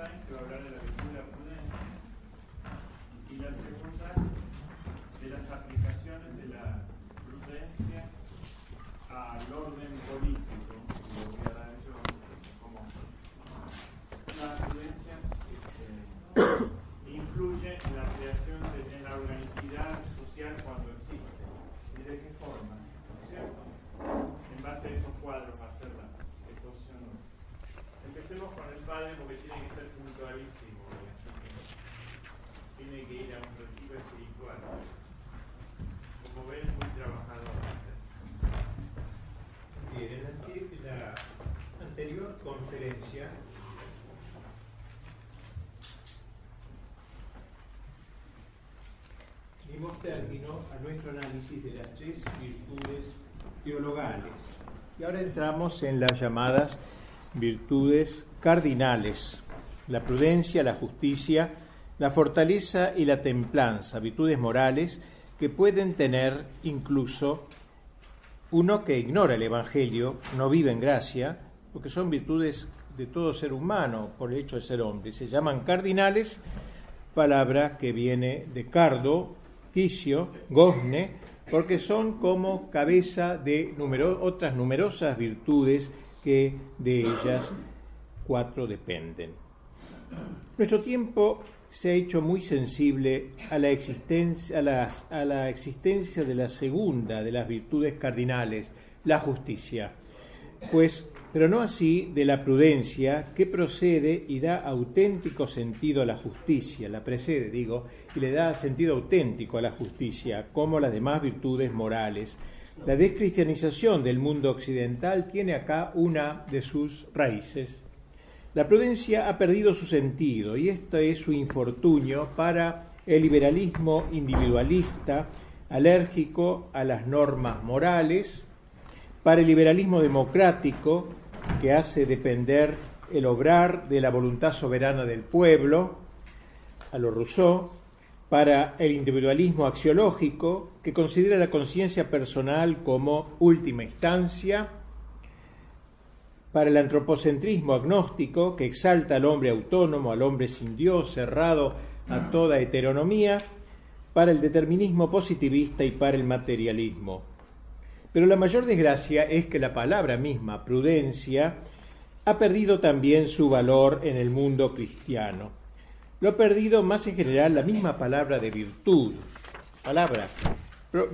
Einstein, que va a hablar de la virtud de la prudencia, y la segunda de las aplicaciones de la prudencia al orden político. Lo voy a dar yo como la prudencia este, influye en la creación de en la organicidad social cuando existe. ¿Y de qué forma? ¿No es cierto? En base a esos cuadros va a ser la exposición. Empecemos con el padre porque tiene que ser puntualísimo. y así que tiene que ir a un retiro espiritual. Como ven, es muy trabajador. Bien, en la, anti- la anterior conferencia. Dimos término a nuestro análisis de las tres virtudes teologales. Y ahora entramos en las llamadas virtudes cardinales, la prudencia, la justicia, la fortaleza y la templanza, virtudes morales que pueden tener incluso uno que ignora el Evangelio, no vive en gracia, porque son virtudes de todo ser humano por el hecho de ser hombre. Se llaman cardinales, palabra que viene de cardo, ticio, gosne, porque son como cabeza de numero- otras numerosas virtudes que de ellas cuatro dependen. Nuestro tiempo se ha hecho muy sensible a la existencia, a a la existencia de la segunda de las virtudes cardinales, la justicia, pues, pero no así de la prudencia que procede y da auténtico sentido a la justicia, la precede, digo, y le da sentido auténtico a la justicia, como las demás virtudes morales. La descristianización del mundo occidental tiene acá una de sus raíces. La prudencia ha perdido su sentido y esto es su infortunio para el liberalismo individualista, alérgico a las normas morales, para el liberalismo democrático, que hace depender el obrar de la voluntad soberana del pueblo, a lo Rousseau, para el individualismo axiológico, que considera la conciencia personal como última instancia, para el antropocentrismo agnóstico, que exalta al hombre autónomo, al hombre sin Dios, cerrado a toda heteronomía, para el determinismo positivista y para el materialismo. Pero la mayor desgracia es que la palabra misma, prudencia, ha perdido también su valor en el mundo cristiano. Lo ha perdido más en general la misma palabra de virtud, palabra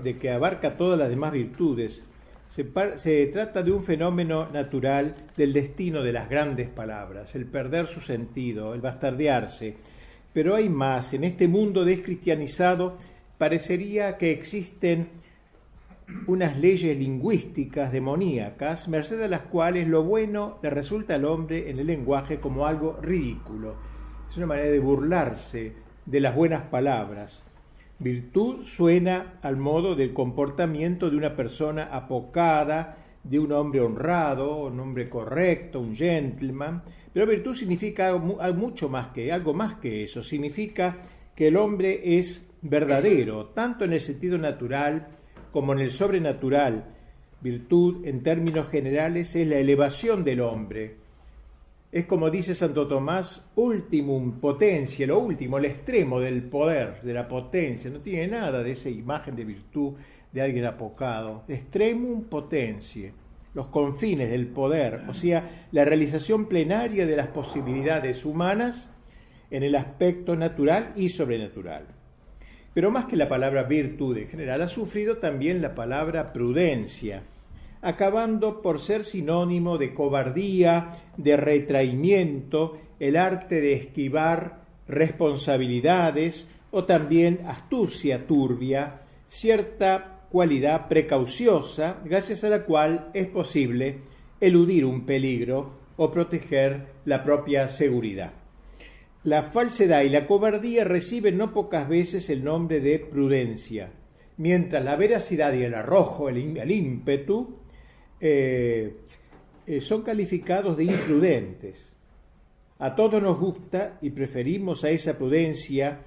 de que abarca todas las demás virtudes. Se, se trata de un fenómeno natural del destino de las grandes palabras, el perder su sentido, el bastardearse. Pero hay más, en este mundo descristianizado parecería que existen unas leyes lingüísticas demoníacas, merced a las cuales lo bueno le resulta al hombre en el lenguaje como algo ridículo. Es una manera de burlarse de las buenas palabras. Virtud suena al modo del comportamiento de una persona apocada, de un hombre honrado, un hombre correcto, un gentleman, pero virtud significa mucho más que algo más que eso, significa que el hombre es verdadero, tanto en el sentido natural como en el sobrenatural. Virtud, en términos generales, es la elevación del hombre. Es como dice Santo Tomás, ultimum potencia, lo último, el extremo del poder, de la potencia. No tiene nada de esa imagen de virtud de alguien apocado. Extremum potencia, los confines del poder, o sea, la realización plenaria de las posibilidades humanas en el aspecto natural y sobrenatural. Pero más que la palabra virtud en general, ha sufrido también la palabra prudencia, acabando por ser sinónimo de cobardía, de retraimiento, el arte de esquivar responsabilidades o también astucia turbia, cierta cualidad precauciosa, gracias a la cual es posible eludir un peligro o proteger la propia seguridad. La falsedad y la cobardía reciben no pocas veces el nombre de prudencia, mientras la veracidad y el arrojo, el, el ímpetu, eh, eh, son calificados de imprudentes. A todos nos gusta y preferimos a esa prudencia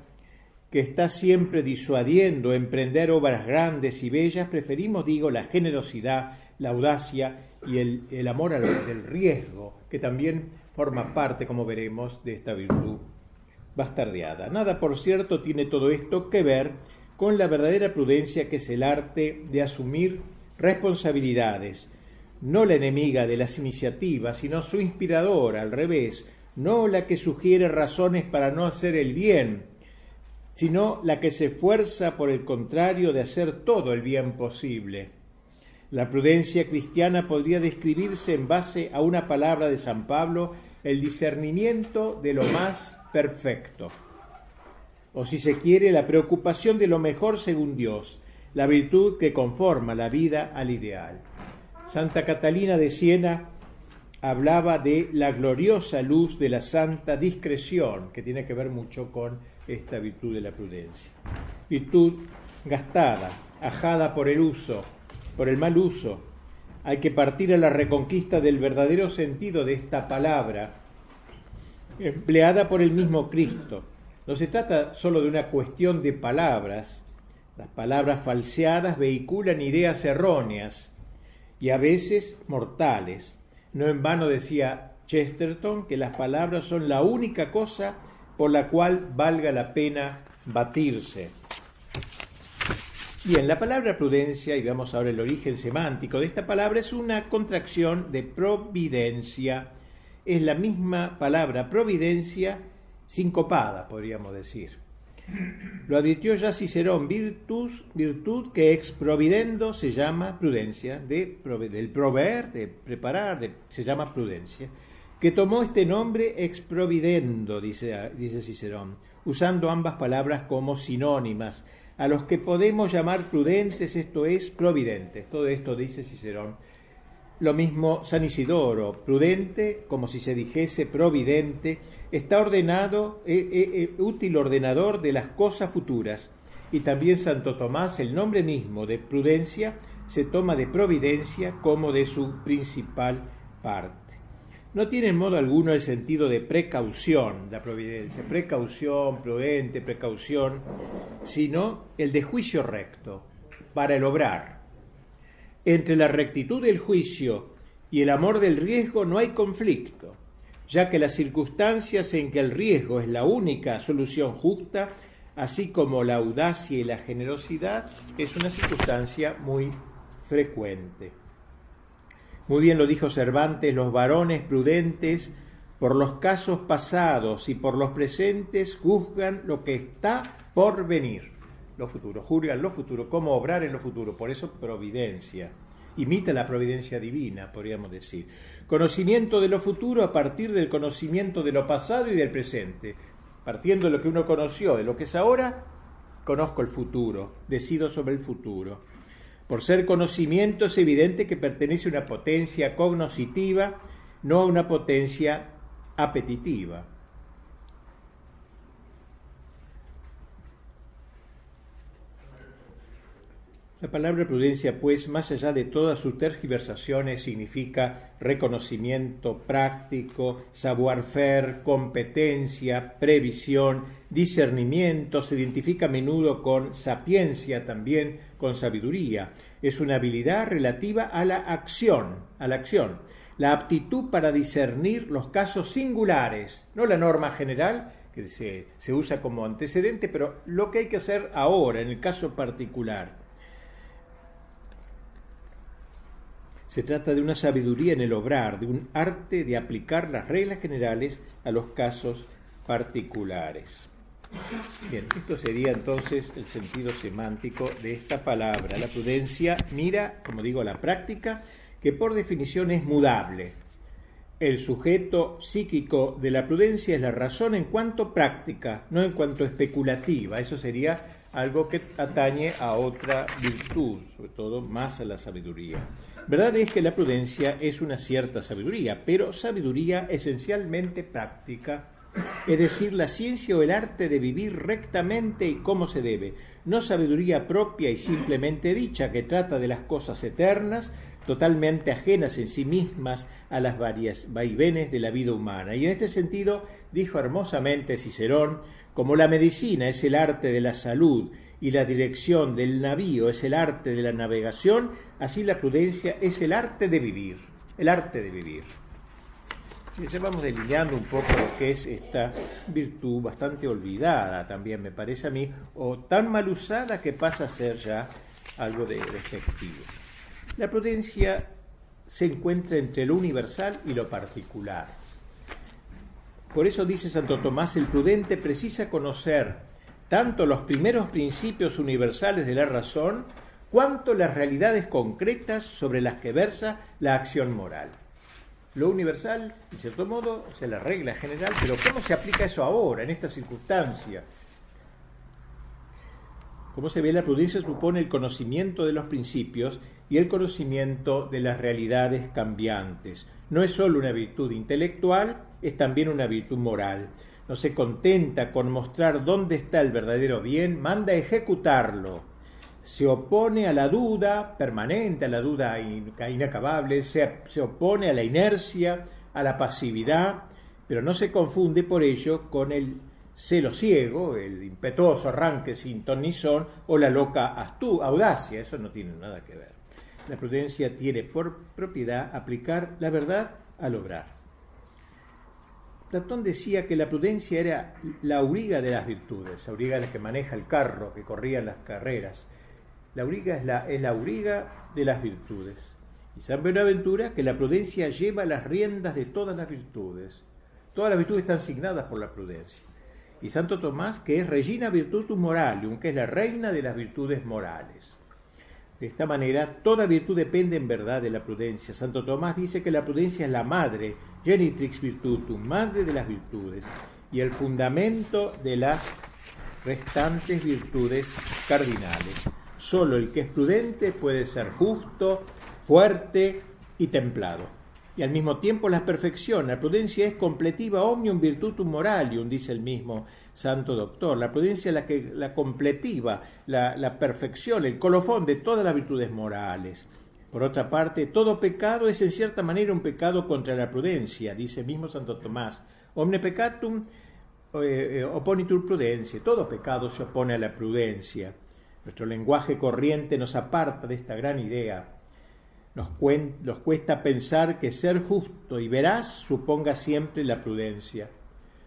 que está siempre disuadiendo emprender obras grandes y bellas, preferimos, digo, la generosidad la audacia y el, amor al del riesgo, que también forma parte, como veremos, de esta virtud bastardeada. Nada, por cierto, tiene todo esto que ver con la verdadera prudencia que es el arte de asumir responsabilidades, no la enemiga de las iniciativas, sino su inspiradora, al revés, no la que sugiere razones para no hacer el bien, sino la que se esfuerza por el contrario de hacer todo el bien posible. La prudencia cristiana podría describirse en base a una palabra de San Pablo, el discernimiento de lo más perfecto. O si se quiere, la preocupación de lo mejor según Dios, la virtud que conforma la vida al ideal. Santa Catalina de Siena hablaba de la gloriosa luz de la santa discreción, que tiene que ver mucho con esta virtud de la prudencia. Virtud gastada, ajada por el uso, por el mal uso. Hay que partir a la reconquista del verdadero sentido de esta palabra, empleada por el mismo Cristo. No se trata solo de una cuestión de palabras. Las palabras falseadas vehiculan ideas erróneas y a veces mortales. No en vano decía Chesterton que las palabras son la única cosa por la cual valga la pena batirse. Bien, la palabra prudencia, y veamos ahora el origen semántico de esta palabra, es una contracción de providencia. Es la misma palabra providencia sincopada, podríamos decir. Lo advirtió ya Cicerón, virtus, virtud que ex providendo se llama prudencia, de, del proveer, de preparar, de, se llama prudencia, que tomó este nombre ex providendo, dice, dice Cicerón, usando ambas palabras como sinónimas, a los que podemos llamar prudentes, esto es, providentes. Todo esto dice Cicerón lo mismo San Isidoro, prudente, como si se dijese providente, está ordenado, eh, eh, eh, útil ordenador de las cosas futuras. Y también Santo Tomás, el nombre mismo de prudencia, se toma de providencia como de su principal parte. No tiene en modo alguno el sentido de precaución, la providencia, precaución, prudente, precaución, sino el de juicio recto, para el obrar, entre la rectitud del juicio y el amor del riesgo no hay conflicto, ya que las circunstancias en que el riesgo es la única solución justa, así como la audacia y la generosidad, es una circunstancia muy frecuente. Muy bien lo dijo Cervantes, los varones prudentes por los casos pasados y por los presentes juzgan lo que está por venir lo futuro, juzgan lo futuro, cómo obrar en lo futuro, por eso providencia. Imita la providencia divina, podríamos decir. Conocimiento de lo futuro a partir del conocimiento de lo pasado y del presente. Partiendo de lo que uno conoció, de lo que es ahora, conozco el futuro, decido sobre el futuro. Por ser conocimiento es evidente que pertenece a una potencia cognoscitiva, no a una potencia apetitiva. La palabra prudencia, pues, más allá de todas sus tergiversaciones, significa reconocimiento práctico, savoir-faire, competencia, previsión, discernimiento, se identifica a menudo con sapiencia, también con sabiduría. Es una habilidad relativa a la acción, a la acción, la aptitud para discernir los casos singulares, no la norma general, que se, se usa como antecedente, pero lo que hay que hacer ahora, en el caso particular. Se trata de una sabiduría en el obrar, de un arte de aplicar las reglas generales a los casos particulares. Bien, esto sería entonces el sentido semántico de esta palabra. La prudencia mira, como digo, la práctica, que por definición es mudable. El sujeto psíquico de la prudencia es la razón en cuanto práctica, no en cuanto especulativa. Eso sería algo que atañe a otra virtud, sobre todo más a la sabiduría. Verdad es que la prudencia es una cierta sabiduría, pero sabiduría esencialmente práctica, es decir, la ciencia o el arte de vivir rectamente y como se debe, no sabiduría propia y simplemente dicha que trata de las cosas eternas, totalmente ajenas en sí mismas a las varias vaivenes de la vida humana. Y en este sentido dijo hermosamente Cicerón, como la medicina es el arte de la salud y la dirección del navío es el arte de la navegación, Así la prudencia es el arte de vivir, el arte de vivir. Ya vamos delineando un poco lo que es esta virtud bastante olvidada también, me parece a mí, o tan mal usada que pasa a ser ya algo de despectivo. La prudencia se encuentra entre lo universal y lo particular. Por eso dice Santo Tomás, el prudente precisa conocer tanto los primeros principios universales de la razón, cuanto las realidades concretas sobre las que versa la acción moral. Lo universal, en cierto modo, es la regla general, pero ¿cómo se aplica eso ahora, en esta circunstancia? Como se ve, la prudencia supone el conocimiento de los principios y el conocimiento de las realidades cambiantes. No es solo una virtud intelectual, es también una virtud moral. No se contenta con mostrar dónde está el verdadero bien, manda ejecutarlo se opone a la duda permanente, a la duda inacabable, se, se, opone a la inercia, a la pasividad, pero no se confunde por ello con el celo ciego, el impetuoso arranque sin ton ni son o la loca audacia, eso no tiene nada que ver. La prudencia tiene por propiedad aplicar la verdad al obrar. Platón decía que la prudencia era la auriga de las virtudes, auriga la que maneja el carro, que corría las carreras, la auriga es la, auriga de las virtudes. Y San Buenaventura que la prudencia lleva las riendas de todas las virtudes. Todas las virtudes están asignadas por la prudencia. Y Santo Tomás que es Regina Virtutum Moralium, que es la reina de las virtudes morales. De esta manera, toda virtud depende en verdad de la prudencia. Santo Tomás dice que la prudencia es la madre, genitrix virtutum, madre de las virtudes, y el fundamento de las restantes virtudes cardinales. Solo el que es prudente puede ser justo, fuerte y templado. Y al mismo tiempo la perfección. La prudencia es completiva omnium virtutum moralium, dice el mismo santo doctor. La prudencia es la, que, la completiva, la, la perfección, el colofón de todas las virtudes morales. Por otra parte, todo pecado es en cierta manera un pecado contra la prudencia, dice mismo Santo Tomás. Omne peccatum eh, eh, opponitur prudencia. Todo pecado se opone a la prudencia. Nuestro lenguaje corriente nos aparta de esta gran idea. Nos, cuesta pensar que ser justo y veraz suponga siempre la prudencia.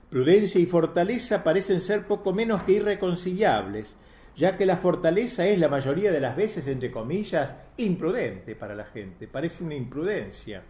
Prudencia y fortaleza parecen ser poco menos que irreconciliables, ya que la fortaleza es la mayoría de las veces, entre comillas, imprudente para la gente, parece una imprudencia.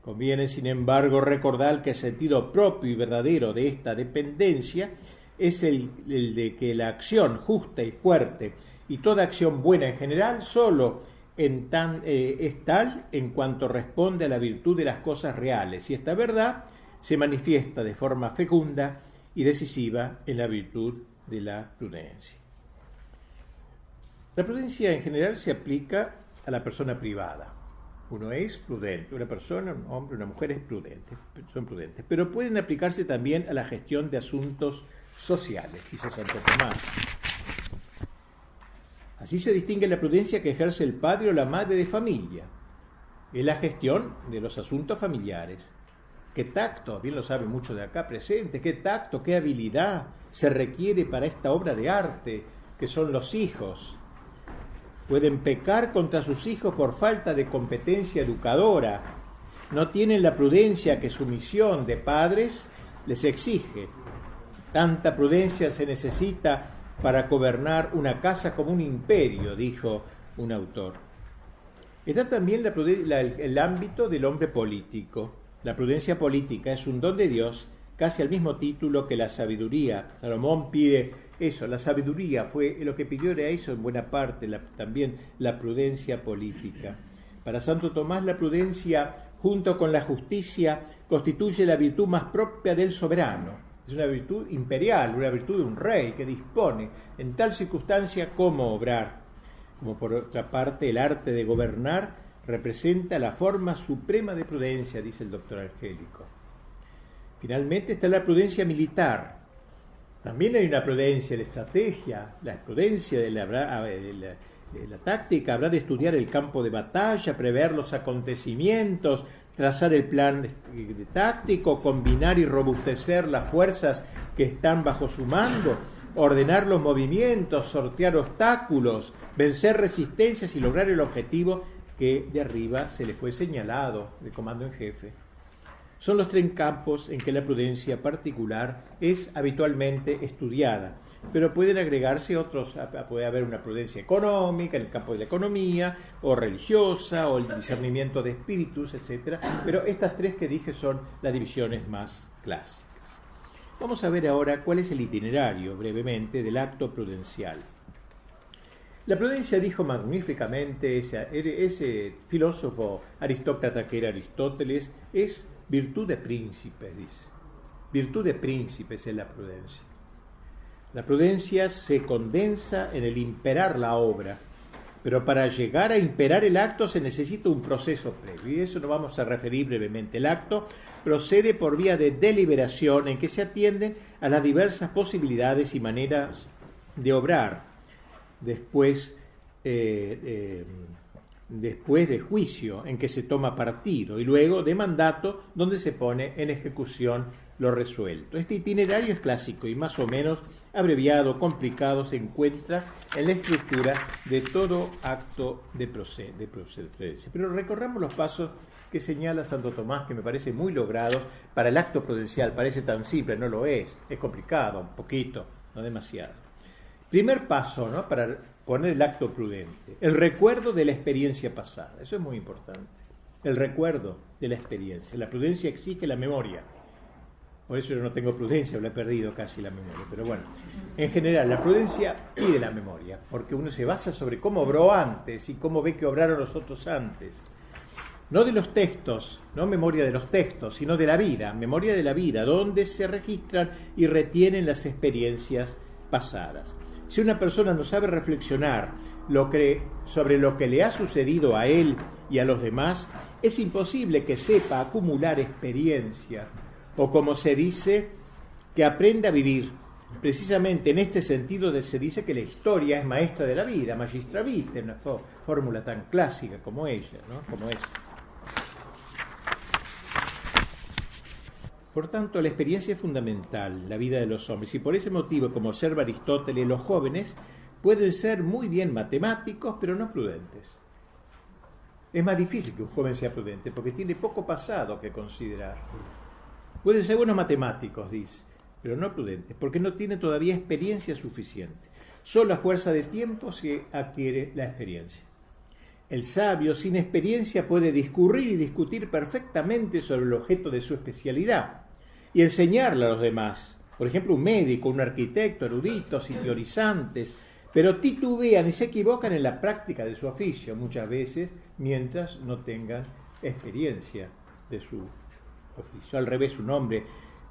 Conviene, sin embargo, recordar que el sentido propio y verdadero de esta dependencia es el, de que la acción justa y fuerte y toda acción buena en general solo en tan, eh, es tal en cuanto responde a la virtud de las cosas reales y esta verdad se manifiesta de forma fecunda y decisiva en la virtud de la prudencia. La prudencia en general se aplica a la persona privada. Uno es prudente, una persona, un hombre, una mujer es prudente, son prudentes, pero pueden aplicarse también a la gestión de asuntos sociales, dice Santo Tomás. Así se distingue la prudencia que ejerce el padre o la madre de familia. Es la gestión de los asuntos familiares. Qué tacto, bien lo sabe mucho de acá presente, qué tacto, qué habilidad se requiere para esta obra de arte que son los hijos. Pueden pecar contra sus hijos por falta de competencia educadora. No tienen la prudencia que su misión de padres les exige Tanta prudencia se necesita para gobernar una casa como un imperio, dijo un autor. Está también el ámbito del hombre político. La prudencia política es un don de Dios casi al mismo título que la sabiduría. Salomón pide eso, la sabiduría fue lo que pidió era en buena parte, también la prudencia política. Para Santo Tomás la prudencia junto con la justicia constituye la virtud más propia del soberano es una virtud imperial, una virtud de un rey que dispone en tal circunstancia cómo obrar. Como por otra parte el arte de gobernar representa la forma suprema de prudencia, dice el doctor Angélico. Finalmente está la prudencia militar. También hay una prudencia, la estrategia, la prudencia de táctica habrá de estudiar el campo de batalla, prever los acontecimientos, trazar el plan táctico, combinar y robustecer las fuerzas que están bajo su mando, ordenar los movimientos, sortear obstáculos, vencer resistencias y lograr el objetivo que de arriba se le fue señalado de comando en jefe. Son los tres campos en que la prudencia particular es habitualmente estudiada, pero pueden agregarse otros, puede haber una prudencia económica en el campo de la economía, o religiosa, o el discernimiento de espíritus, etc. Pero estas tres que dije son las divisiones más clásicas. Vamos a ver ahora cuál es el itinerario, brevemente, del acto prudencial. La prudencia dijo magníficamente ese, ese filósofo aristócrata que era Aristóteles, es virtud de príncipes, dice. Virtud de príncipes es la prudencia. La prudencia se condensa en el imperar la obra, pero para llegar a imperar el acto se necesita un proceso previo, y eso nos vamos a referir brevemente. El acto procede por vía de deliberación en que se atienden a las diversas posibilidades y maneras de obrar después, eh, eh, después de juicio en que se toma partido y luego de mandato donde se pone en ejecución lo resuelto. Este itinerario es clásico y más o menos abreviado, complicado, se encuentra en la estructura de todo acto de, procedencia. Pero recorramos los pasos que señala Santo Tomás, que me parece muy logrados para el acto prudencial. Parece tan simple, no lo es, es complicado, un poquito, no demasiado. Primer paso ¿no? para poner el acto prudente, el recuerdo de la experiencia pasada. Eso es muy importante. El recuerdo de la experiencia. La prudencia exige la memoria. Por eso yo no tengo prudencia, lo he perdido casi la memoria. Pero bueno, en general, la prudencia pide la memoria, porque uno se basa sobre cómo obró antes y cómo ve que obraron los otros antes. No de los textos, no memoria de los textos, sino de la vida, memoria de la vida, donde se registran y retienen las experiencias pasadas. Si una persona no sabe reflexionar lo sobre lo que le ha sucedido a él y a los demás, es imposible que sepa acumular experiencia o como se dice, que aprenda a vivir. Precisamente en este sentido se dice que la historia es maestra de la vida, magistra vitae, una fórmula tan clásica como ella, ¿no? como es. Por tanto, la experiencia es fundamental, la vida de los hombres, y por ese motivo, como observa Aristóteles, los jóvenes pueden ser muy bien matemáticos, pero no prudentes. Es más difícil que un joven sea prudente, porque tiene poco pasado que considerar. Pueden ser buenos matemáticos, dice, pero no prudentes, porque no tiene todavía experiencia suficiente. Solo a fuerza de tiempo se adquiere la experiencia. El sabio sin experiencia puede discurrir y discutir perfectamente sobre el objeto de su especialidad, y enseñarle a los demás. Por ejemplo, un médico, un arquitecto, eruditos y teorizantes, pero titubean y se equivocan en la práctica de su oficio muchas veces mientras no tengan experiencia de su oficio. Al revés, un hombre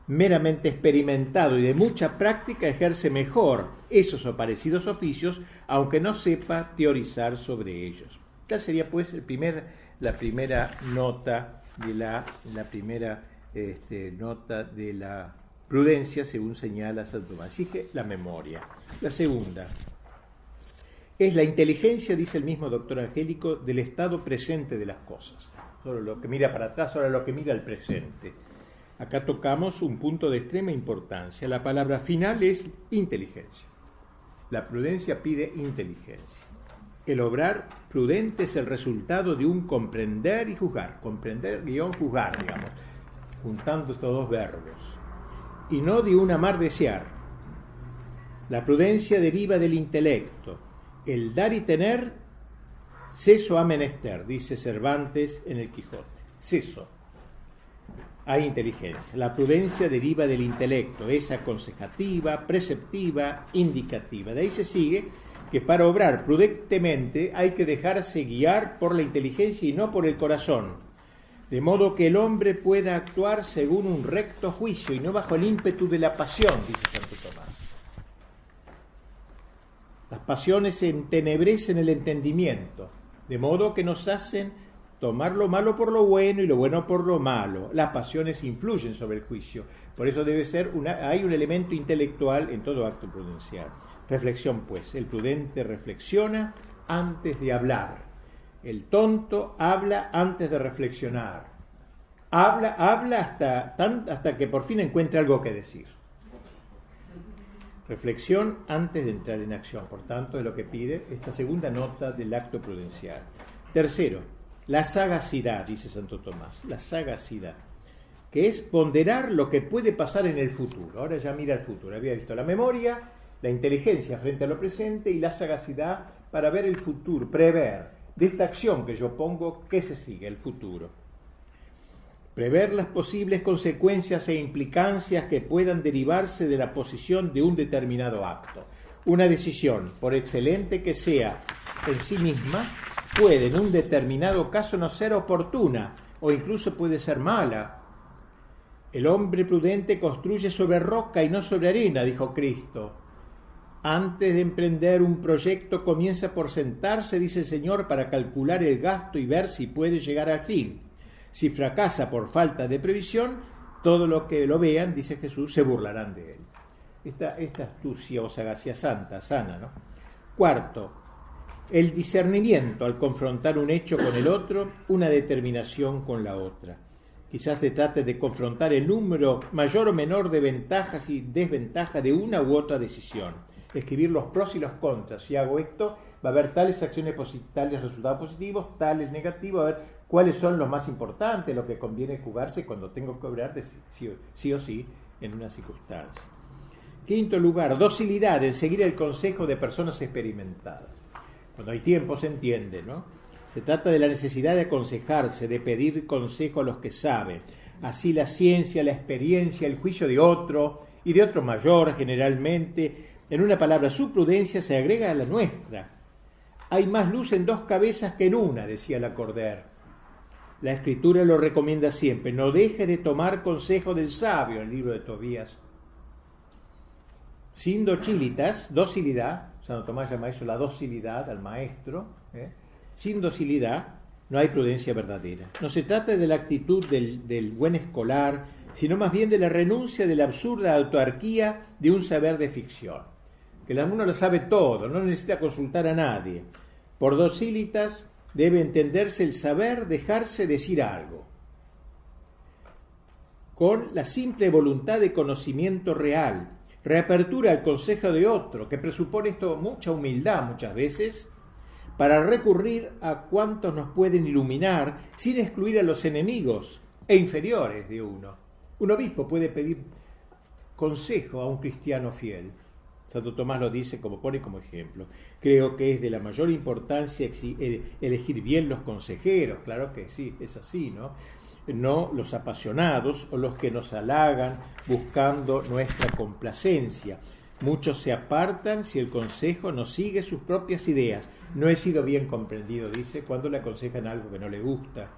meramente experimentado y de mucha práctica ejerce mejor esos o parecidos oficios, aunque no sepa teorizar sobre ellos. Tal sería pues el primer, la primera nota de la, la primera este, nota de la prudencia, según señala Santo Tomás. Exige la memoria. La segunda es la inteligencia, dice el mismo doctor Angélico, del estado presente de las cosas. Solo lo que mira para atrás, ahora lo que mira al presente. Acá tocamos un punto de extrema importancia. La palabra final es inteligencia. La prudencia pide inteligencia. El obrar prudente es el resultado de un comprender y juzgar. Comprender, guion, juzgar, digamos juntando estos dos verbos, y no de un amar desear. La prudencia deriva del intelecto. El dar y tener, ceso a menester, dice Cervantes en el Quijote. Ceso. Hay inteligencia. La prudencia deriva del intelecto, es aconsejativa, preceptiva, indicativa. De ahí se sigue que para obrar prudentemente hay que dejarse guiar por la inteligencia y no por el corazón de modo que el hombre pueda actuar según un recto juicio y no bajo el ímpetu de la pasión, dice Santo Tomás. Las pasiones entenebrecen el entendimiento, de modo que nos hacen tomar lo malo por lo bueno y lo bueno por lo malo. Las pasiones influyen sobre el juicio. Por eso debe ser una, hay un elemento intelectual en todo acto prudencial. Reflexión, pues. El prudente reflexiona antes de hablar el tonto habla antes de reflexionar. Habla, habla hasta, que por fin encuentre algo que decir. Reflexión antes de entrar en acción, por tanto, es lo que pide esta segunda nota del acto prudencial. Tercero, la sagacidad, dice Santo Tomás, la sagacidad, que es ponderar lo que puede pasar en el futuro. Ahora ya mira el futuro, había visto la memoria, la inteligencia frente a lo presente y la sagacidad para ver el futuro, prever de esta acción que yo pongo, qué se sigue, el futuro. Prever las posibles consecuencias e implicancias que puedan derivarse de la posición de un determinado acto. Una decisión, por excelente que sea en sí misma, puede en un determinado caso no ser oportuna o incluso puede ser mala. El hombre prudente construye sobre roca y no sobre arena, dijo Cristo. Antes de emprender un proyecto comienza por sentarse, dice el Señor, para calcular el gasto y ver si puede llegar al fin. Si fracasa por falta de previsión, todo lo que lo vean, dice Jesús, se burlarán de él. Esta, esta astucia o sagacia santa, sana, ¿no? Cuarto, el discernimiento al confrontar un hecho con el otro, una determinación con la otra. Quizás se trate de confrontar el número mayor o menor de ventajas y desventajas de una u otra decisión escribir los pros y los contras. Si hago esto, va a haber tales acciones tales resultados positivos, tales negativos, a ver cuáles son los más importantes, lo que conviene jugarse cuando tengo que obrar de sí, sí o sí en una circunstancia. Quinto lugar, docilidad en seguir el consejo de personas experimentadas. Cuando hay tiempo se entiende, ¿no? Se trata de la necesidad de aconsejarse, de pedir consejo a los que saben. Así la ciencia, la experiencia, el juicio de otro y de otro mayor generalmente en una palabra, su prudencia se agrega a la nuestra. Hay más luz en dos cabezas que en una, decía la Corder. La escritura lo recomienda siempre. No deje de tomar consejo del sabio, el libro de Tobías. Sin docilitas, docilidad, Santo Tomás llama eso la docilidad al maestro, ¿eh? sin docilidad no hay prudencia verdadera. No se trata de la actitud del, del buen escolar, sino más bien de la renuncia de la absurda autarquía de un saber de ficción que el alumno lo sabe todo, no necesita consultar a nadie. Por docilitas debe entenderse el saber dejarse decir algo, con la simple voluntad de conocimiento real, reapertura al consejo de otro, que presupone esto mucha humildad muchas veces, para recurrir a cuantos nos pueden iluminar sin excluir a los enemigos e inferiores de uno. Un obispo puede pedir consejo a un cristiano fiel Santo Tomás lo dice como pone como ejemplo. Creo que es de la mayor importancia eh, elegir bien los consejeros, claro que sí, es así, ¿no? No los apasionados o los que nos halagan buscando nuestra complacencia. Muchos se apartan si el consejo no sigue sus propias ideas. No he sido bien comprendido, dice, cuando le aconsejan algo que no le gusta.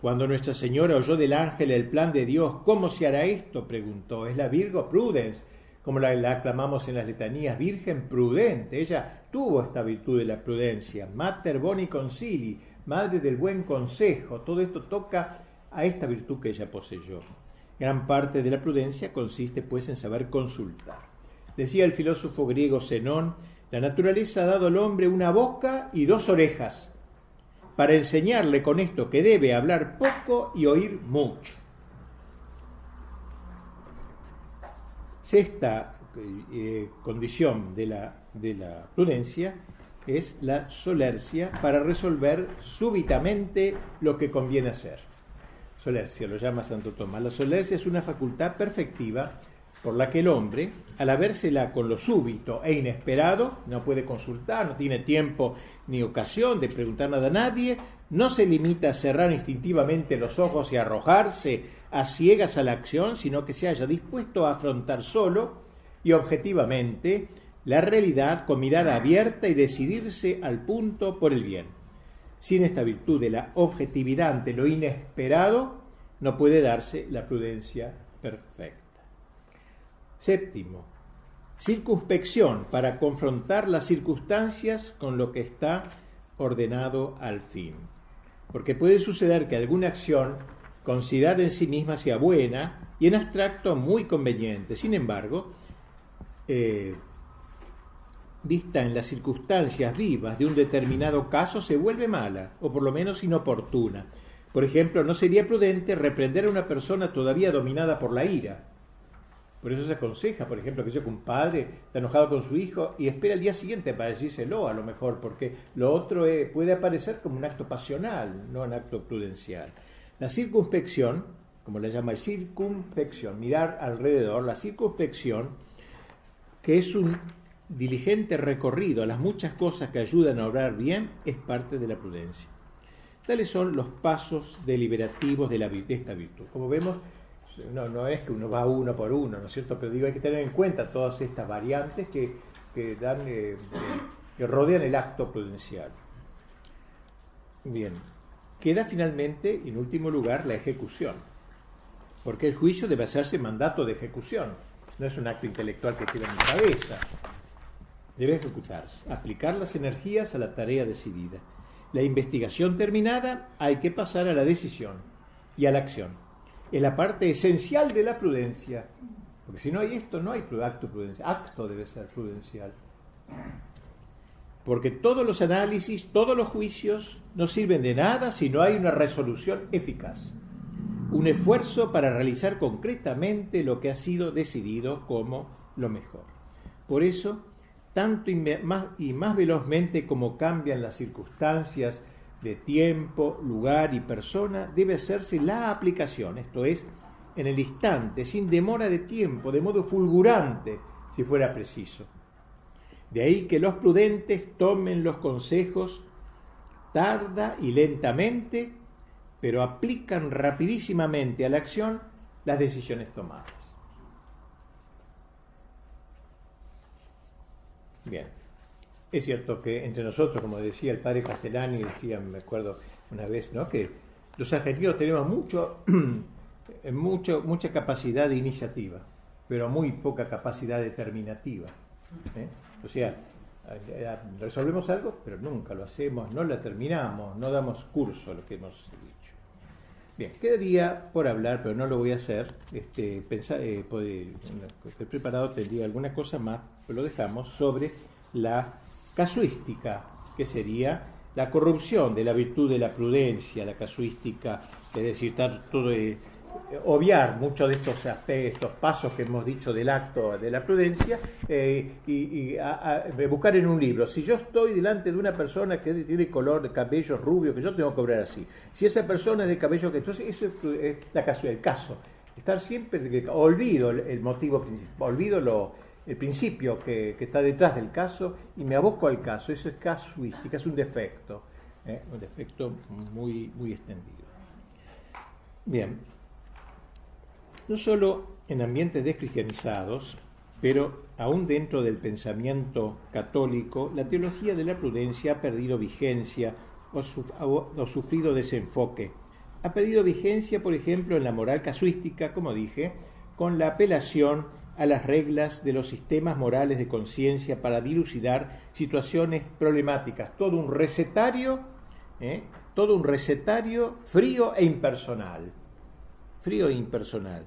Cuando Nuestra Señora oyó del ángel el plan de Dios, ¿cómo se hará esto? preguntó. Es la Virgo Prudence como la, aclamamos en las letanías, Virgen prudente. Ella tuvo esta virtud de la prudencia. Mater boni concili, madre del buen consejo. Todo esto toca a esta virtud que ella poseyó. Gran parte de la prudencia consiste pues en saber consultar. Decía el filósofo griego Zenón, la naturaleza ha dado al hombre una boca y dos orejas para enseñarle con esto que debe hablar poco y oír mucho. Sexta eh, condición la, de la prudencia es la solercia para resolver súbitamente lo que conviene hacer. Solercia lo llama Santo Tomás. La solercia es una facultad perfectiva por la que el hombre, al habérsela con lo súbito e inesperado, no puede consultar, no tiene tiempo ni ocasión de preguntar nada a nadie, no se limita a cerrar instintivamente los ojos y arrojarse a ciegas a la acción, sino que se haya dispuesto a afrontar solo y objetivamente la realidad con mirada abierta y decidirse al punto por el bien. Sin esta virtud de la objetividad ante lo inesperado, no puede darse la prudencia perfecta. Séptimo, circunspección para confrontar las circunstancias con lo que está ordenado al fin. Porque puede suceder que alguna acción considerada en sí misma sea buena y en abstracto muy conveniente. Sin embargo, eh, vista en las circunstancias vivas de un determinado caso, se vuelve mala, o por lo menos inoportuna. Por ejemplo, no sería prudente reprender a una persona todavía dominada por la ira, Por eso se aconseja, por ejemplo, que yo que un padre está enojado con su hijo y espera el día siguiente para decírselo a lo mejor, porque lo otro puede aparecer como un acto pasional, no un acto prudencial. La circunspección, como le llama el circunspección, mirar alrededor, la circunspección, que es un diligente recorrido a las muchas cosas que ayudan a obrar bien, es parte de la prudencia. Tales son los pasos deliberativos de, esta virtud. Como vemos, no, no es que uno va uno por uno, ¿no es cierto? Pero digo, hay que tener en cuenta todas estas variantes que, dan, eh, que rodean el acto prudencial. Bien, queda finalmente, en último lugar, la ejecución, porque el juicio debe hacerse mandato de ejecución, no es un acto intelectual que queda en mi cabeza, debe ejecutarse, aplicar las energías a la tarea decidida. La investigación terminada, hay que pasar a la decisión y a la acción es la parte esencial de la prudencia. Porque si no hay esto, no hay acto prudencial. Acto debe ser prudencial. Porque todos los análisis, todos los juicios no sirven de nada si no hay una resolución eficaz. Un esfuerzo para realizar concretamente lo que ha sido decidido como lo mejor. Por eso, tanto y más, velozmente como cambian las circunstancias de tiempo, lugar y persona debe hacerse la aplicación, esto es, en el instante, sin demora de tiempo, de modo fulgurante, si fuera preciso. De ahí que los prudentes tomen los consejos tarda y lentamente, pero aplican rapidísimamente a la acción las decisiones tomadas. Bien. Es cierto que entre nosotros, como decía el padre Castellani, decía, me acuerdo una vez, ¿no? que los argentinos tenemos mucho, mucho, mucha capacidad de iniciativa, pero muy poca capacidad determinativa. ¿Eh? O sea, resolvemos algo, pero nunca lo hacemos, no la terminamos, no damos curso a lo que hemos dicho. Bien, quedaría por hablar, pero no lo voy a hacer. Este, pensar, eh, estoy preparado, tendría alguna cosa más, pero lo dejamos sobre la casuística, que sería la corrupción de la virtud de la prudencia, la casuística, es decir, todo, eh, obviar muchos de estos pasos que hemos dicho del acto de la prudencia eh, y, buscar en un libro. Si yo estoy delante de una persona que tiene color de cabello rubio, que yo tengo que obrar así. Si esa persona es de cabello que entonces eso es la caso, el caso. Estar siempre, olvido el motivo principal, olvido lo, el principio que, está detrás del caso y me aboco al caso. Eso es casuística, es un defecto, ¿eh? un defecto muy, muy extendido. Bien, no solo en ambientes descristianizados, pero aún dentro del pensamiento católico, la teología de la prudencia ha perdido vigencia o sufrido desenfoque. Ha perdido vigencia, por ejemplo, en la moral casuística, como dije, con la apelación a las reglas de los sistemas morales de conciencia para dilucidar situaciones problemáticas. Todo un recetario, ¿eh? todo un recetario frío e impersonal. Frío e impersonal.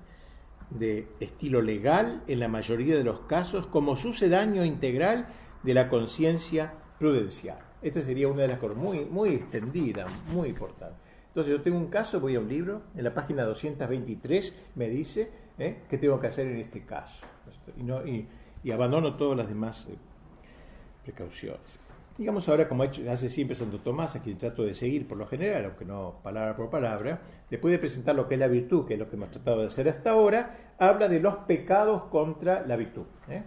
De estilo legal en la mayoría de los casos, como sucedáneo integral de la conciencia prudencial. Esta sería una de las cosas muy, muy extendida, muy importante. Entonces yo tengo un caso, voy a un libro, en la página 223 me dice ¿eh? qué tengo que hacer en este caso. Y, abandono todas las demás eh, precauciones. Digamos ahora, como hace siempre Santo Tomás, a quien trato de seguir por lo general, aunque no palabra por palabra, después de presentar lo que es la virtud, que es lo que hemos tratado de hacer hasta ahora, habla de los pecados contra la virtud. ¿eh?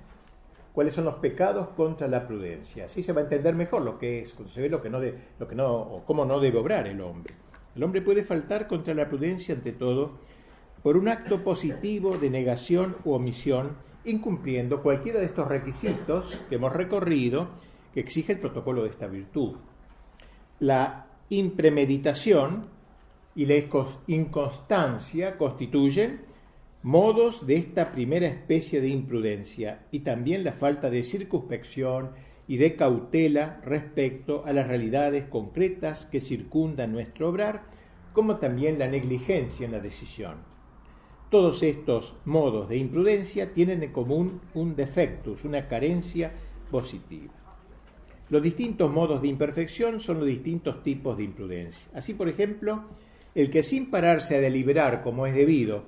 ¿Cuáles son los pecados contra la prudencia? Así se va a entender mejor lo que es, cuando se ve lo que no, de, lo que no cómo no debe obrar el hombre. El hombre puede faltar contra la prudencia ante todo por un acto positivo de negación u omisión, incumpliendo cualquiera de estos requisitos que hemos recorrido exige el protocolo de esta virtud. La impremeditación y la inconstancia constituyen modos de esta primera especie de imprudencia y también la falta de circunspección y de cautela respecto a las realidades concretas que circundan nuestro obrar, como también la negligencia en la decisión. Todos estos modos de imprudencia tienen en común un defectus, una carencia positiva. Los distintos modos de imperfección son los distintos tipos de imprudencia. Así, por ejemplo, el que sin pararse a deliberar como es debido,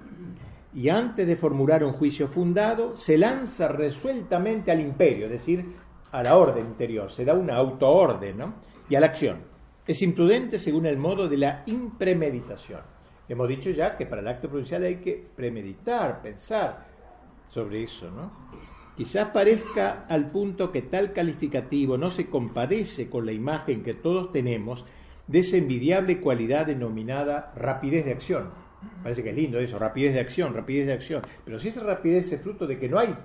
y antes de formular un juicio fundado, se lanza resueltamente al imperio, es decir, a la orden interior, se da una autoorden ¿no? y a la acción. Es imprudente según el modo de la impremeditación. Hemos dicho ya que para el acto provincial hay que premeditar, pensar sobre eso, ¿no? Quizás parezca al punto que tal calificativo no se compadece con la imagen que todos tenemos de esa envidiable cualidad denominada rapidez de acción. Parece que es lindo eso, rapidez de acción, rapidez de acción. Pero si esa rapidez es fruto de que no hay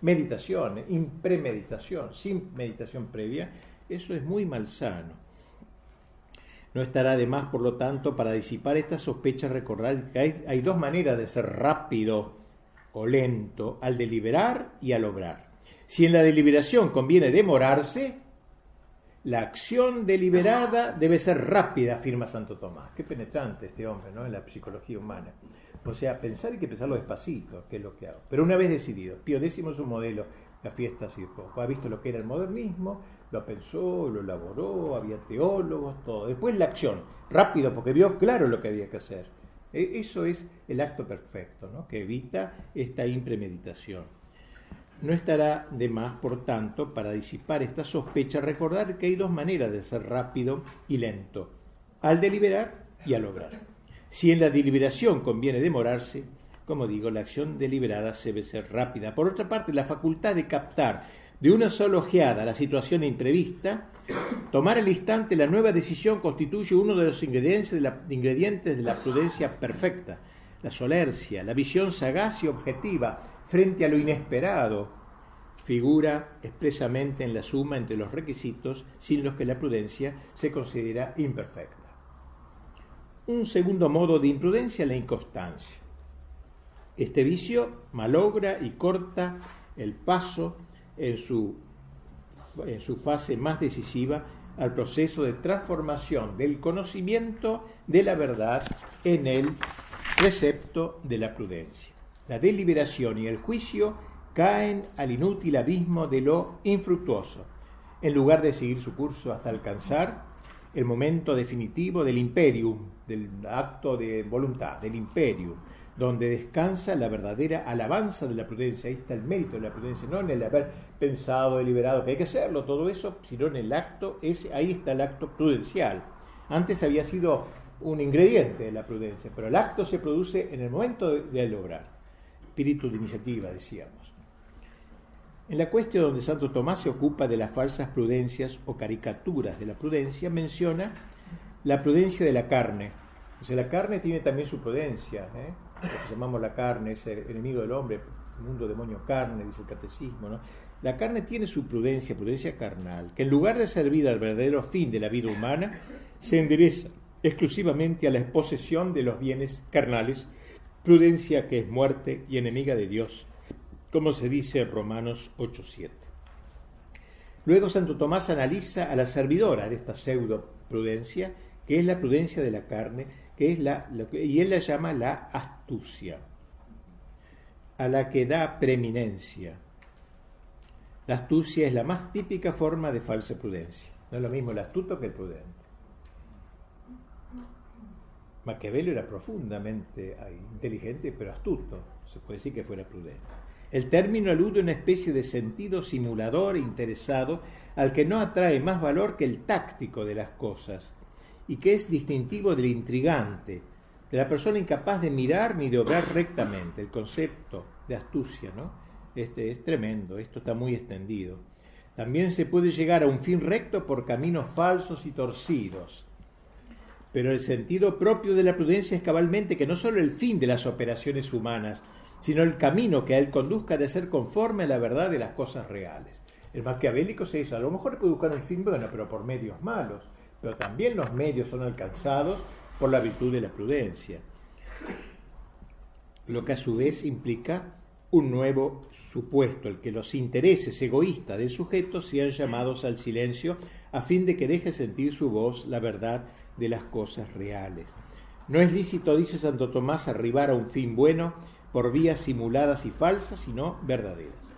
meditación, impremeditación, sin meditación previa, eso es muy malsano. No estará de más, por lo tanto, para disipar esta sospecha recordar que hay, hay dos maneras de ser rápido o lento al deliberar y al obrar. Si en la deliberación conviene demorarse, la acción deliberada debe ser rápida, afirma Santo Tomás. Qué penetrante este hombre, ¿no? En la psicología humana. O sea, pensar hay que pensarlo despacito, que es lo que hago. Pero una vez decidido, Pío X es un modelo, la fiesta así poco. Ha visto lo que era el modernismo, lo pensó, lo elaboró, había teólogos, todo. Después la acción, rápido, porque vio claro lo que había que hacer. E, eso es el acto perfecto, ¿no? que evita esta impremeditación. No estará de más, por tanto, para disipar esta sospecha, recordar que hay dos maneras de ser rápido y lento, al deliberar y al obrar. Si en la deliberación conviene demorarse, como digo, la acción deliberada debe ser rápida. Por otra parte, la facultad de captar de una sola ojeada la situación imprevista, tomar al instante la nueva decisión constituye uno de los ingredientes de la, ingredientes de la prudencia perfecta, la solercia, la visión sagaz y objetiva, frente a lo inesperado, figura expresamente en la suma entre los requisitos sin los que la prudencia se considera imperfecta. Un segundo modo de imprudencia la inconstancia. Este vicio malogra y corta el paso en su, en su fase más decisiva al proceso de transformación del conocimiento de la verdad en el precepto de la prudencia. La deliberación y el juicio caen al inútil abismo de lo infructuoso, en lugar de seguir su curso hasta alcanzar el momento definitivo del imperium, del acto de voluntad, del imperium, donde descansa la verdadera alabanza de la prudencia. Ahí está el mérito de la prudencia, no en el haber pensado, deliberado que hay que hacerlo, todo eso, sino en el acto, ahí está el acto prudencial. Antes había sido un ingrediente de la prudencia, pero el acto se produce en el momento de, de lograr espíritu de iniciativa, decíamos. En la cuestión donde Santo Tomás se ocupa de las falsas prudencias o caricaturas de la prudencia, menciona la prudencia de la carne. O sea, la carne tiene también su prudencia. ¿eh? Lo que llamamos la carne es enemigo del hombre, mundo demonio carne, dice el catecismo. ¿no? La carne tiene su prudencia, prudencia carnal, que en lugar de servir al verdadero fin de la vida humana, se endereza exclusivamente a la posesión de los bienes carnales prudencia que es muerte y enemiga de Dios, como se dice en Romanos 8.7. Luego Santo Tomás analiza a la servidora de esta pseudo prudencia, que es la prudencia de la carne, la, y él la llama la astucia, a la que da preeminencia. La astucia es la más típica forma de falsa prudencia. No es lo mismo el astuto que el prudente. Maquiavelo era profundamente inteligente, pero astuto, se puede decir que fuera prudente. El término alude a una especie de sentido simulador e interesado al que no atrae más valor que el táctico de las cosas y que es distintivo del intrigante, de la persona incapaz de mirar ni de obrar rectamente. El concepto de astucia, ¿no? Este es tremendo, esto está muy extendido. También se puede llegar a un fin recto por caminos falsos y torcidos pero el sentido propio de la prudencia es cabalmente que no solo el fin de las operaciones humanas, sino el camino que a él conduzca de ser conforme a la verdad de las cosas reales. El maquiavélico se dice, a lo mejor puede buscar un fin bueno, pero por medios malos, pero también los medios son alcanzados por la virtud de la prudencia, lo que a su vez implica un nuevo supuesto, el que los intereses egoístas del sujeto sean llamados al silencio a fin de que deje sentir su voz la verdad de las cosas reales. No es lícito, dice Santo Tomás, arribar a un fin bueno por vías simuladas y falsas, sino verdaderas.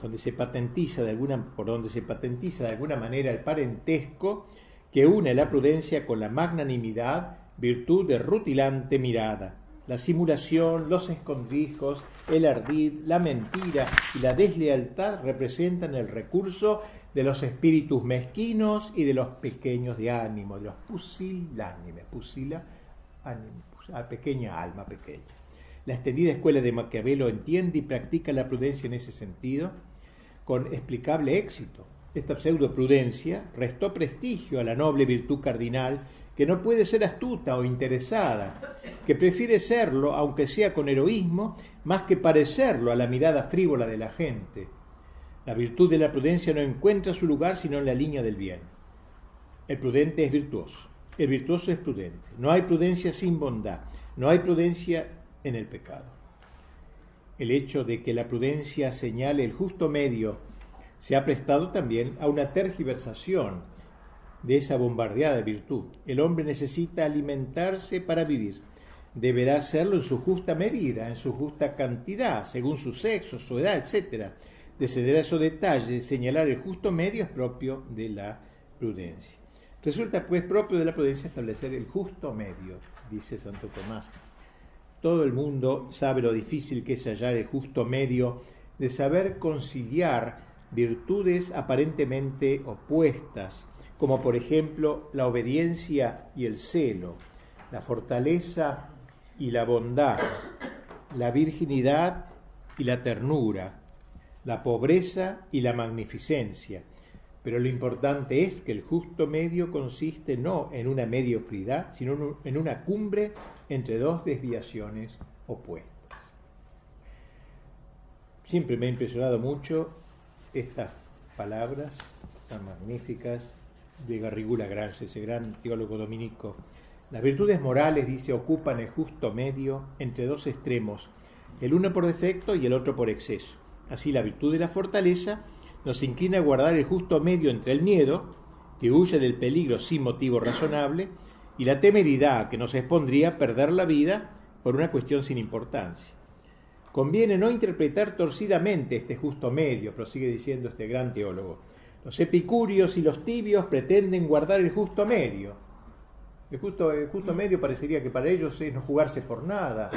Donde se patentiza de alguna, por donde se patentiza de alguna manera el parentesco que une la prudencia con la magnanimidad, virtud de rutilante mirada. La simulación, los escondrijos, el ardid, la mentira y la deslealtad representan el recurso de los espíritus mezquinos y de los pequeños de ánimo, de los pusilánimes, pusila, a pequeña alma pequeña. La extendida escuela de Maquiavelo entiende y practica la prudencia en ese sentido con explicable éxito. Esta pseudoprudencia restó prestigio a la noble virtud cardinal que no puede ser astuta o interesada, que prefiere serlo, aunque sea con heroísmo, más que parecerlo a la mirada frívola de la gente. La virtud de la prudencia no encuentra su lugar sino en la línea del bien. El prudente es virtuoso, el virtuoso es prudente. No hay prudencia sin bondad, no hay prudencia en el pecado. El hecho de que la prudencia señale el justo medio se ha prestado también a una tergiversación de esa bombardeada virtud. El hombre necesita alimentarse para vivir. Deberá hacerlo en su justa medida, en su justa cantidad, según su sexo, su edad, etc. Descender a esos detalles, señalar el justo medio es propio de la prudencia. Resulta pues propio de la prudencia establecer el justo medio, dice Santo Tomás. Todo el mundo sabe lo difícil que es hallar el justo medio de saber conciliar virtudes aparentemente opuestas, como por ejemplo la obediencia y el celo, la fortaleza y la bondad, la virginidad y la ternura, la pobreza y la magnificencia. Pero lo importante es que el justo medio consiste no en una mediocridad, sino en una cumbre entre dos desviaciones opuestas. Siempre me ha impresionado mucho estas palabras tan magníficas de Garrigula Grange, ese gran teólogo dominico. Las virtudes morales, dice, ocupan el justo medio entre dos extremos, el uno por defecto y el otro por exceso. Así la virtud de la fortaleza nos inclina a guardar el justo medio entre el miedo, que huye del peligro sin motivo razonable, y la temeridad que nos expondría perder la vida por una cuestión sin importancia. Conviene no interpretar torcidamente este justo medio, prosigue diciendo este gran teólogo. Los epicúreos y los tibios pretenden guardar el justo medio. El justo, el justo medio parecería que para ellos es no jugarse por nada,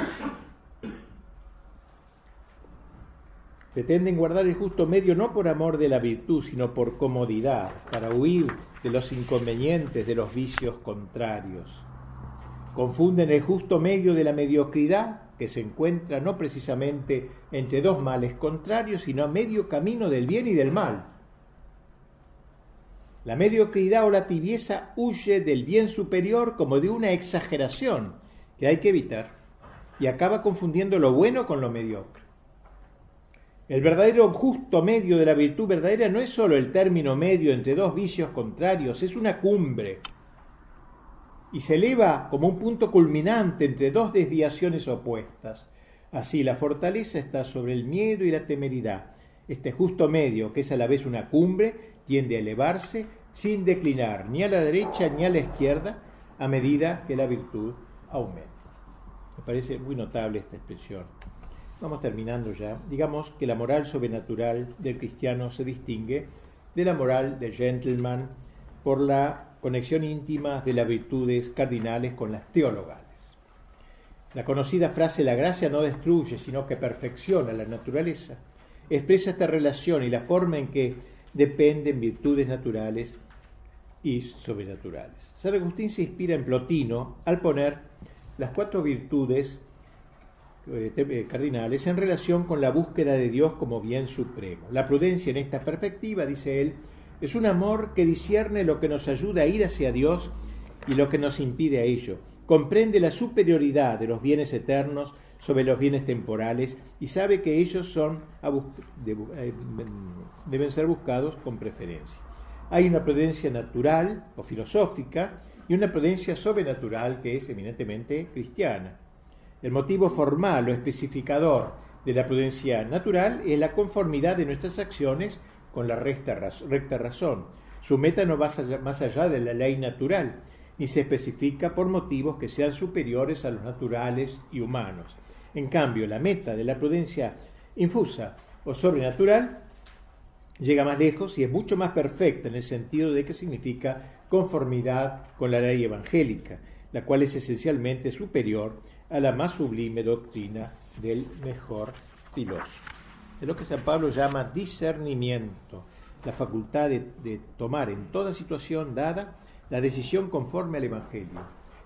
Pretenden guardar el justo medio no por amor de la virtud, sino por comodidad, para huir de los inconvenientes de los vicios contrarios. Confunden el justo medio de la mediocridad, que se encuentra no precisamente entre dos males contrarios, sino a medio camino del bien y del mal. La mediocridad o la tibieza huye del bien superior como de una exageración que hay que evitar y acaba confundiendo lo bueno con lo mediocre. El verdadero justo medio de la virtud verdadera no es sólo el término medio entre dos vicios contrarios, es una cumbre. Y se eleva como un punto culminante entre dos desviaciones opuestas. Así la fortaleza está sobre el miedo y la temeridad. Este justo medio, que es a la vez una cumbre, tiende a elevarse sin declinar ni a la derecha ni a la izquierda a medida que la virtud aumenta. Me parece muy notable esta expresión. Vamos terminando ya. Digamos que la moral sobrenatural del cristiano se distingue de la moral del gentleman por la conexión íntima de las virtudes cardinales con las teologales. La conocida frase la gracia no destruye, sino que perfecciona la naturaleza, expresa esta relación y la forma en que dependen virtudes naturales y sobrenaturales. San Agustín se inspira en Plotino al poner las cuatro virtudes eh, eh, cardinales en relación con la búsqueda de Dios como bien supremo. La prudencia en esta perspectiva, dice él, es un amor que discierne lo que nos ayuda a ir hacia Dios y lo que nos impide a ello. Comprende la superioridad de los bienes eternos sobre los bienes temporales y sabe que ellos son eh, deben ser buscados con preferencia. Hay una prudencia natural o filosófica y una prudencia sobrenatural que es eminentemente cristiana. El motivo formal o especificador de la prudencia natural es la conformidad de nuestras acciones con la recta, razón. Su meta no va más allá de la ley natural, ni se especifica por motivos que sean superiores a los naturales y humanos. En cambio, la meta de la prudencia infusa o sobrenatural llega más lejos y es mucho más perfecta en el sentido de que significa conformidad con la ley evangélica, la cual es esencialmente superior a la más sublime doctrina del mejor filósofo. Es lo que San Pablo llama discernimiento, la facultad de, tomar en toda situación dada la decisión conforme al Evangelio.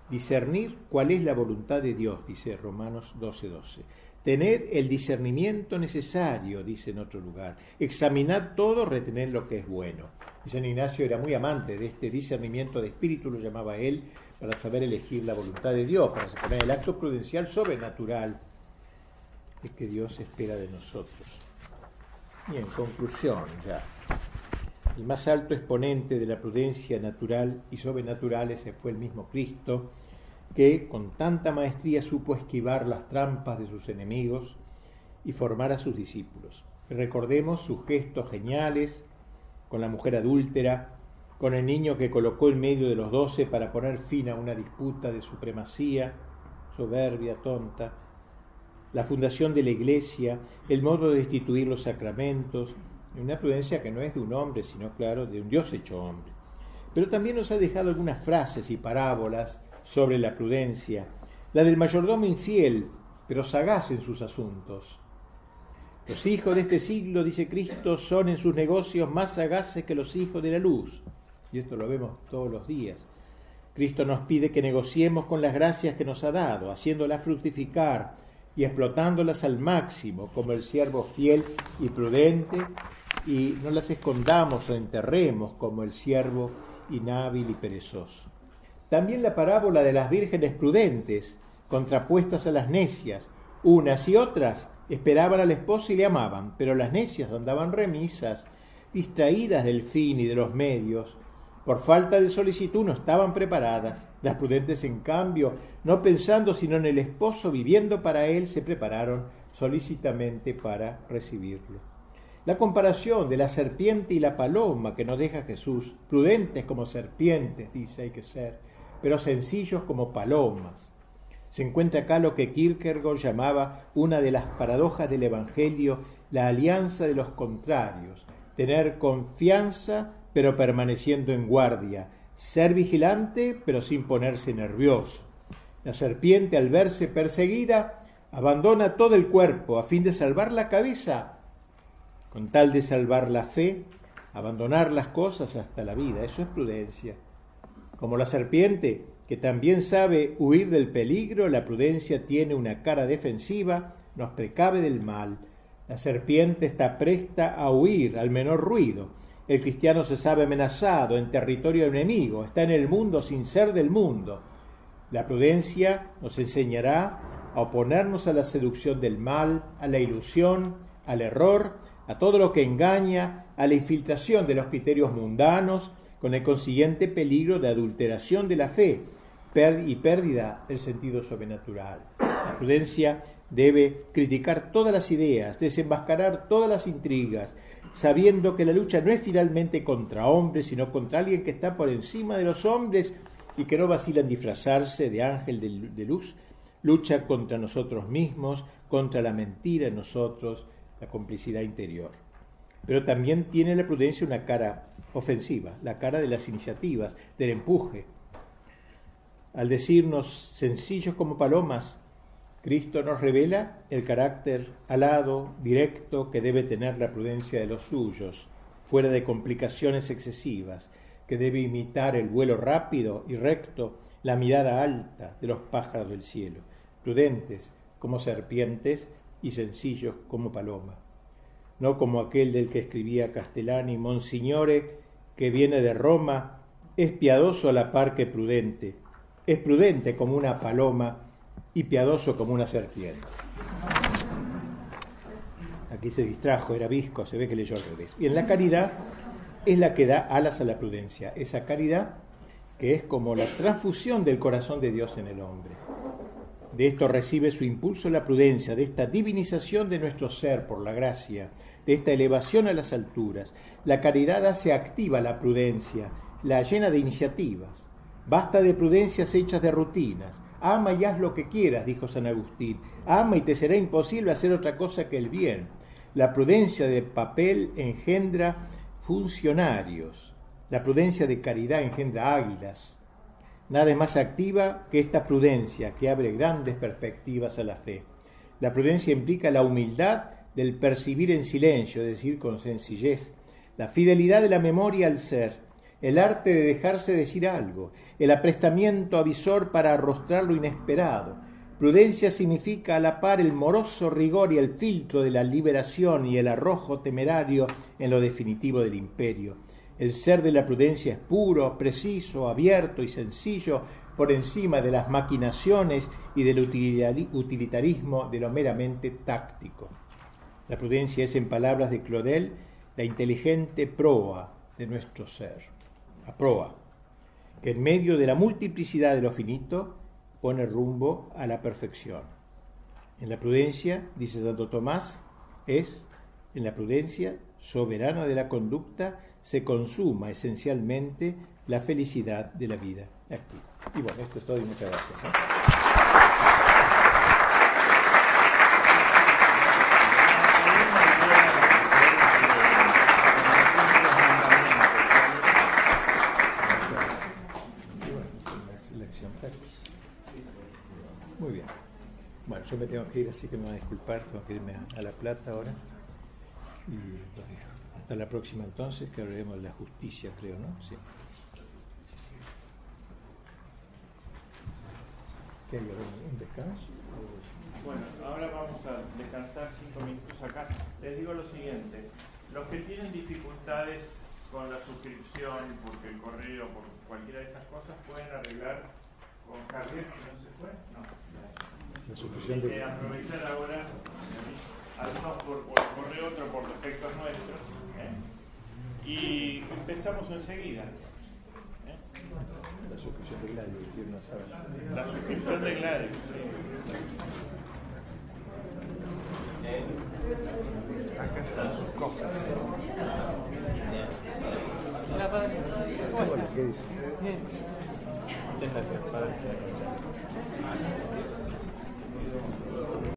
Discernir cuál es la voluntad de Dios, dice Romanos 12:12. 12. Tened el discernimiento necesario, dice en otro lugar. Examinad todo, retened lo que es bueno. Y San Ignacio era muy amante de este discernimiento de espíritu, lo llamaba él, para saber elegir la voluntad de Dios, para poner el acto prudencial sobrenatural es que Dios espera de nosotros. Y en conclusión, ya, el más alto exponente de la prudencia natural y sobrenatural ese fue el mismo Cristo, que con tanta maestría supo esquivar las trampas de sus enemigos y formar a sus discípulos. Recordemos sus gestos geniales con la mujer adúltera, con el niño que colocó en medio de los doce para poner fin a una disputa de supremacía, soberbia, tonta, la fundación de la iglesia, el modo de destituir los sacramentos, una prudencia que no es de un hombre, sino, claro, de un Dios hecho hombre. Pero también nos ha dejado algunas frases y parábolas sobre la prudencia, la del mayordomo infiel, pero sagaz en sus asuntos. Los hijos de este siglo, dice Cristo, son en sus negocios más sagaces que los hijos de la luz. Y esto lo vemos todos los días. Cristo nos pide que negociemos con las gracias que nos ha dado, haciéndolas fructificar, y explotándolas al máximo como el siervo fiel y prudente y no las escondamos o enterremos como el siervo inhábil y perezoso. También la parábola de las vírgenes prudentes, contrapuestas a las necias, unas y otras esperaban al esposo y le amaban, pero las necias andaban remisas, distraídas del fin y de los medios, por falta de solicitud no estaban preparadas. Las prudentes, en cambio, no pensando sino en el esposo viviendo para él, se prepararon solícitamente para recibirlo. La comparación de la serpiente y la paloma que nos deja Jesús, prudentes como serpientes, dice hay que ser, pero sencillos como palomas. Se encuentra acá lo que Kierkegaard llamaba una de las paradojas del Evangelio, la alianza de los contrarios, tener confianza pero permaneciendo en guardia, ser vigilante, pero sin ponerse nervioso. La serpiente, al verse perseguida, abandona todo el cuerpo a fin de salvar la cabeza, con tal de salvar la fe, abandonar las cosas hasta la vida. Eso es prudencia. Como la serpiente, que también sabe huir del peligro, la prudencia tiene una cara defensiva, nos precave del mal. La serpiente está presta a huir al menor ruido el cristiano se sabe amenazado en territorio enemigo, está en el mundo sin ser del mundo. La prudencia nos enseñará a oponernos a la seducción del mal, a la ilusión, al error, a todo lo que engaña, a la infiltración de los criterios mundanos, con el consiguiente peligro de adulteración de la fe y pérdida del sentido sobrenatural. La prudencia debe criticar todas las ideas, desenmascarar todas las intrigas, sabiendo que la lucha no es finalmente contra hombres, sino contra alguien que está por encima de los hombres y que no vacila en disfrazarse de ángel de luz, lucha contra nosotros mismos, contra la mentira en nosotros, la complicidad interior. Pero también tiene la prudencia una cara ofensiva, la cara de las iniciativas, del empuje. Al decirnos sencillos como palomas, Cristo nos revela el carácter alado, directo que debe tener la prudencia de los suyos, fuera de complicaciones excesivas, que debe imitar el vuelo rápido y recto, la mirada alta de los pájaros del cielo, prudentes como serpientes y sencillos como paloma. No como aquel del que escribía Castellani, Monsignore, que viene de Roma, es piadoso a la par que prudente, es prudente como una paloma y piadoso como una serpiente. Aquí se distrajo, era visco, se ve que leyó al revés. Bien, la caridad es la que da alas a la prudencia, esa caridad que es como la transfusión del corazón de Dios en el hombre. De esto recibe su impulso la prudencia, de esta divinización de nuestro ser por la gracia, de esta elevación a las alturas. La caridad hace activa la prudencia, la llena de iniciativas. Basta de prudencias hechas de rutinas, Ama y haz lo que quieras, dijo San Agustín. Ama y te será imposible hacer otra cosa que el bien. La prudencia de papel engendra funcionarios. La prudencia de caridad engendra águilas. Nada es más activa que esta prudencia que abre grandes perspectivas a la fe. La prudencia implica la humildad del percibir en silencio, es decir, con sencillez, la fidelidad de la memoria al ser, el arte de dejarse decir algo, el aprestamiento avisor para arrostrar lo inesperado. Prudencia significa a la par el moroso rigor y el filtro de la liberación y el arrojo temerario en lo definitivo del imperio. El ser de la prudencia es puro, preciso, abierto y sencillo, por encima de las maquinaciones y del utilitarismo de lo meramente táctico. La prudencia es, en palabras de Claudel, la inteligente proa de nuestro ser, proa, que en medio de la multiplicidad de lo finito pone rumbo a la perfección. En la prudencia, dice Santo Tomás, es, en la prudencia soberana de la conducta, se consuma esencialmente la felicidad de la vida activa. Y bueno, esto es todo y muchas gracias. ¿eh? Muy bien. Bueno, yo me tengo así que me voy a disculpar, tengo que irme a, La Plata ahora. Y Hasta la próxima entonces, que hablaremos de la justicia, creo, ¿no? Sí. ¿Qué hay ¿Un descanso? Bueno, ahora vamos a descansar cinco minutos acá. Les digo lo siguiente, los que tienen dificultades con la suscripción, porque el correo, por cualquiera de esas cosas, pueden arreglar con Javier, si no se fue, no la suscripción de... aprovechar ahora, algunos por, por, correo, otros por defectos nuestros, ¿eh? y empezamos enseguida. ¿eh? La suscripción de Gladio, decir, no saben. La suscripción de Gladio, Acá están sus cosas. Hola, ¿qué dices? Bien. Muchas gracias, padre.